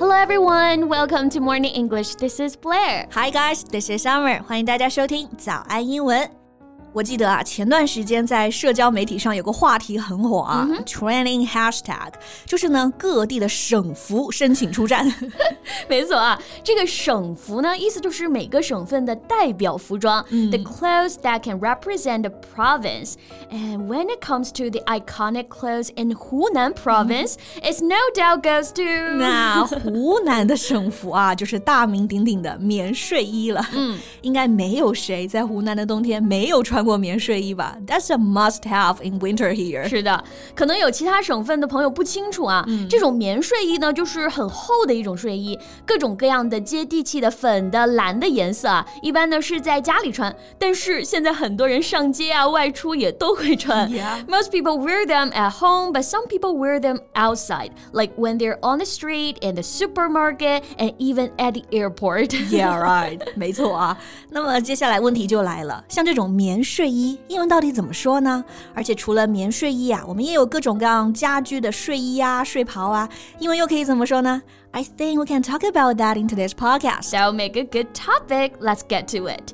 Hello everyone, welcome to Morning English. This is Blair. Hi guys, this is Summer. 欢迎大家收听早安英文。 我记得啊，前段时间在社交媒体上有个话题很火啊、嗯、，trending hashtag，就是呢各地的省服申请出战。没错啊，这个省服呢，意思就是每个省份的代表服装、嗯、，the clothes that can represent a province. And when it comes to the iconic clothes in Hunan province, it no doubt goes to 那湖南的省服啊，就是大名鼎鼎的棉睡衣了。嗯，应该没有谁在湖南的冬天没有穿。 穿过棉睡衣吧？That's a must have in winter here。是的，可能有其他省份的朋友不清楚啊。嗯、这种棉睡衣呢，就是很厚的一种睡衣，各种各样的接地气的粉的、蓝的颜色啊，一般呢是在家里穿，但是现在很多人上街啊、外出也都会穿。 Yeah. Most people wear them at home, but some people wear them outside, like when they're on the street, in the supermarket, and even at the airport. Yeah, right. 没错啊。那么接下来问题就来了，像这种棉 睡衣，英文到底怎么说呢？而且除了棉睡衣啊，我们也有各种各样家居的睡衣啊、睡袍啊，英文又可以怎么说呢？I think we can talk about that in today's podcast. So make a good topic. Let's get to it.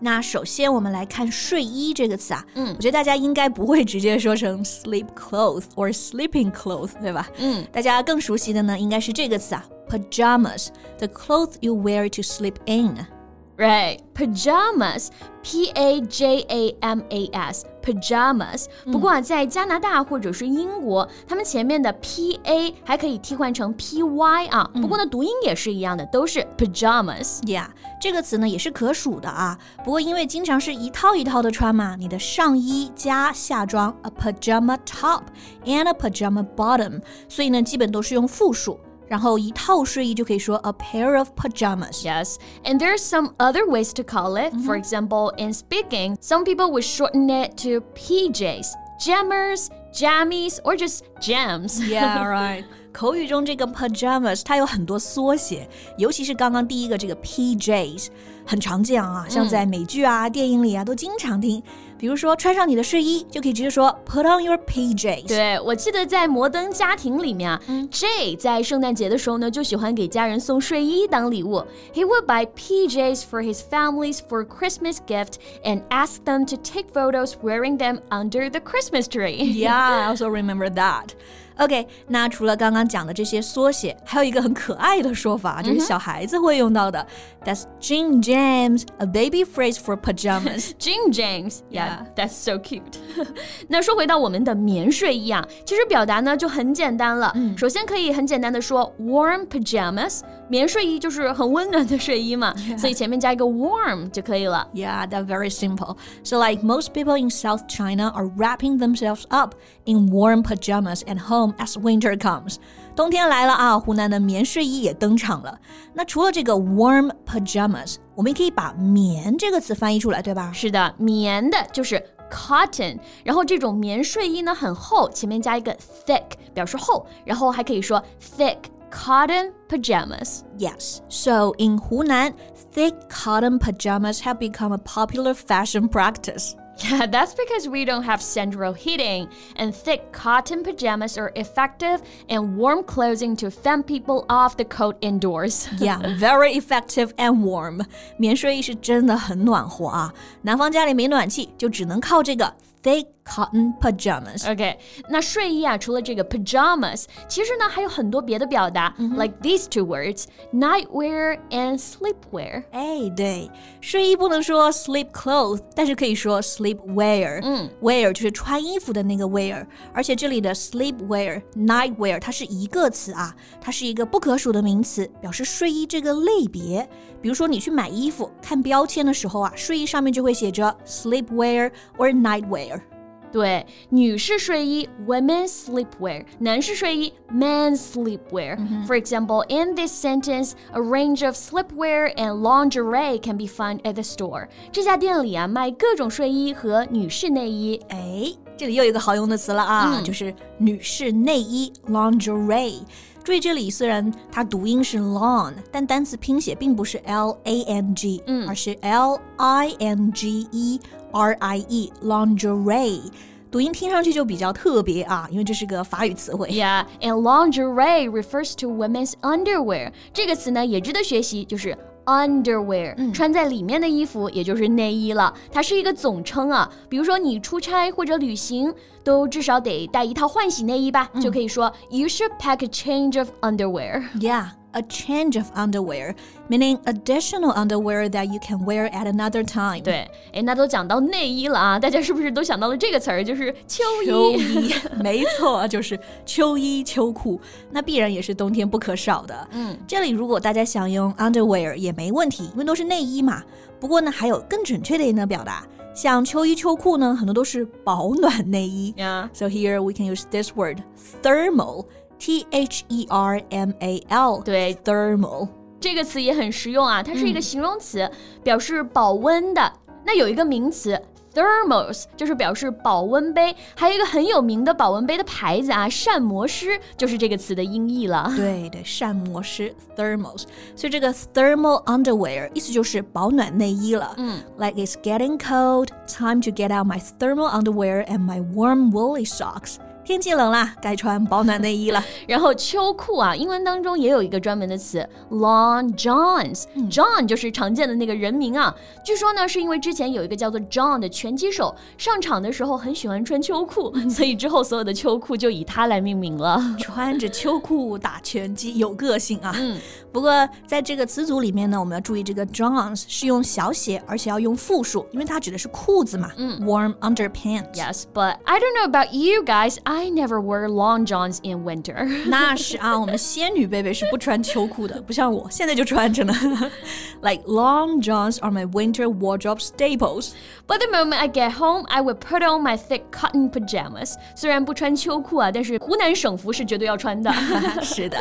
那首先我们来看睡衣这个词啊，嗯，我觉得大家应该不会直接说成 sleep clothes or sleeping clothes，对吧？嗯，大家更熟悉的呢，应该是这个词啊，pajamas，the clothes you wear to sleep in。Right, pajamas, P A J A M A S, pajamas。不过啊，在加拿大或者是英国，他们前面的 P A 还可以替换成 P Y 啊。不过呢，读音也是一样的，都是 pajamas。Yeah，这个词呢也是可数的啊。不过因为经常是一套一套的穿嘛，你的上衣加下装 a pajama top and a pajama bottom，所以呢基本都是用复数。然后一套睡衣就可以说 a pair of pajamas. Yes, and there's some other ways to call it. For example, in speaking, some people would shorten it to PJs, jammers, jammies, or just jams. Yeah, right. 口语中这个 pajamas 它有很多缩写，尤其是刚刚第一个这个 PJs 很常见啊，像在美剧啊、电影里啊都经常听。比如说穿上你的睡衣，就可以直接说 put on your PJs。对，我记得在《摩登家庭》里面啊、嗯、 ，Jay 在圣诞节的时候呢，就喜欢给家人送睡衣当礼物。He would buy PJs for his families for Christmas gift and ask them to take photos wearing them under the Christmas tree. Yeah, I also remember that. OK，那除了刚刚讲的这些缩写，还有一个很可爱的说法，就是小孩子会用到的。That's jim-jams, a baby phrase for pajamas. Jim-jams, yeah, that's so cute. 那说回到我们的棉睡衣啊，其实表达呢就很简单了。首先可以很简单的说 warm pajamas，棉睡衣就是很温暖的睡衣嘛，所以前面加一个 warm 就可以了。Yeah, that's very simple. So like most people in South China are wrapping themselves up in warm pajamas at home as winter comes. 冬天来了啊，湖南的棉睡衣也登场了。那除了这个 warm pajamas，我们也可以把“棉”这个词翻译出来，对吧？是的，棉的就是 cotton，然后这种棉睡衣呢很厚，前面加一个 thick 表示厚，然后还可以说 thick cotton pajamas。 Yes. So in Hunan, thick cotton pajamas have become a popular fashion practice. Yeah, that's because we don't have central heating, and thick cotton pajamas are effective and warm clothing to fend people off the cold indoors. Yeah, very effective and warm. 棉睡衣是真的很暖和啊。南方家里没暖气，就只能靠这个 thick cotton pajamas. OK，那睡衣啊，除了这个 pajamas，其实呢还有很多别的表达、l i k e these two words, nightwear and sleepwear。哎，对，睡衣不能说 sleep clothes，但是可以说 sleep wear。嗯，wear 就是穿衣服的那个 wear，而且这里的 sleep wear、night wear 它是一个词啊，它是一个不可数的名词，表示睡衣这个类别。比如说你去买衣服，看标签的时候啊，睡衣上面就会写着 sleep wear or night wear。 对，女士睡衣 women's sleepwear，男士睡衣 men's sleepwear. For example, in this sentence, a range of sleepwear and lingerie can be found at the store. 这家店里啊，卖各种睡衣和女士内衣。哎，这里又有一个好用的词了啊，就是女士内衣 lingerie。注意，这里虽然它读音是 long，但单词拼写并不是 l a n g，嗯，而是 l i n g e R i e lingerie。读音听上去就比较特别啊，因为这是个法语词汇。Yeah, and lingerie refers to women's underwear. 这个词呢也值得学习，就是 underwear，、穿在里面的衣服，也就是内衣了。它是一个总称啊。比如说你出差或者旅行，都至少得带一套换洗内衣吧，就可以说 You should pack a change of underwear. Yeah, a change of underwear, meaning additional underwear that you can wear at another time. 对，哎，那都讲到内衣了啊，大家是不是都想到了这个词儿，就是秋衣？秋衣，没错，就是秋衣秋裤，那必然也是冬天不可少的。嗯，这里如果大家想用 underwear 也没问题，因为都是内衣嘛。不过呢，还有更准确的一个表达，像秋衣秋裤呢，很多都是保暖内衣。 Yeah. So here we can use this word thermal, T H E R M A L. 对 thermal. 这个词也很实用啊，它是一个形容词，表示保温的。那有一个名词 thermos，就是表示保温杯。还有一个很有名的保温杯的牌子啊，膳魔师就是这个词的音译了。对对，膳魔师 thermals，所以这个 thermal underwear 意思就是保暖内衣了。嗯，like it's getting cold, time to get out my thermal underwear and my warm woolly socks。 天气冷啦，该穿保暖内衣了。然后秋裤啊，英文当中也有一个专门的词 Long Johns。John 就是常见的那个人名啊。据说呢，是因为之前有一个叫做 John 的拳击手上场的时候很喜欢穿秋裤，所以之后所有的秋裤就以他来命名了。穿着秋裤打拳击，有个性啊。嗯，不过在这个词组里面呢，我们要注意这个 johns 是用小写，而且要用复数，因为它指的是裤子嘛。嗯，warm underpants。Yes, but I don't know about you guys. I never wear long johns in winter. 那是啊，我们仙女贝贝是不穿秋裤的，不像我现在就穿着呢。like long johns are my winter wardrobe staples. But the moment I get home, I would put on my thick cotton pajamas. 虽然不穿秋裤啊，但是湖南省服是绝对要穿的。是的，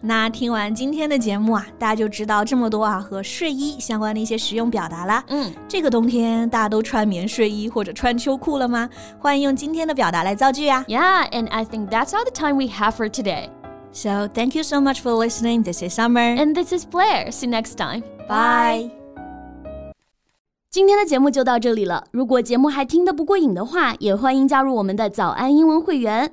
那听完今天的节目啊，大家就知道这么多啊和睡衣相关的一些实用表达啦。嗯，这个冬天大家都穿棉睡衣或者穿秋裤了吗？欢迎用今天的表达来造句啊。 Yeah, and I think that's all the time we have for today. So thank you so much for listening. This is Summer. And this is Blair. See you next time. Bye. 今天的节目就到这里了。如果节目还听得不过瘾的话，也欢迎加入我们的早安英文会员。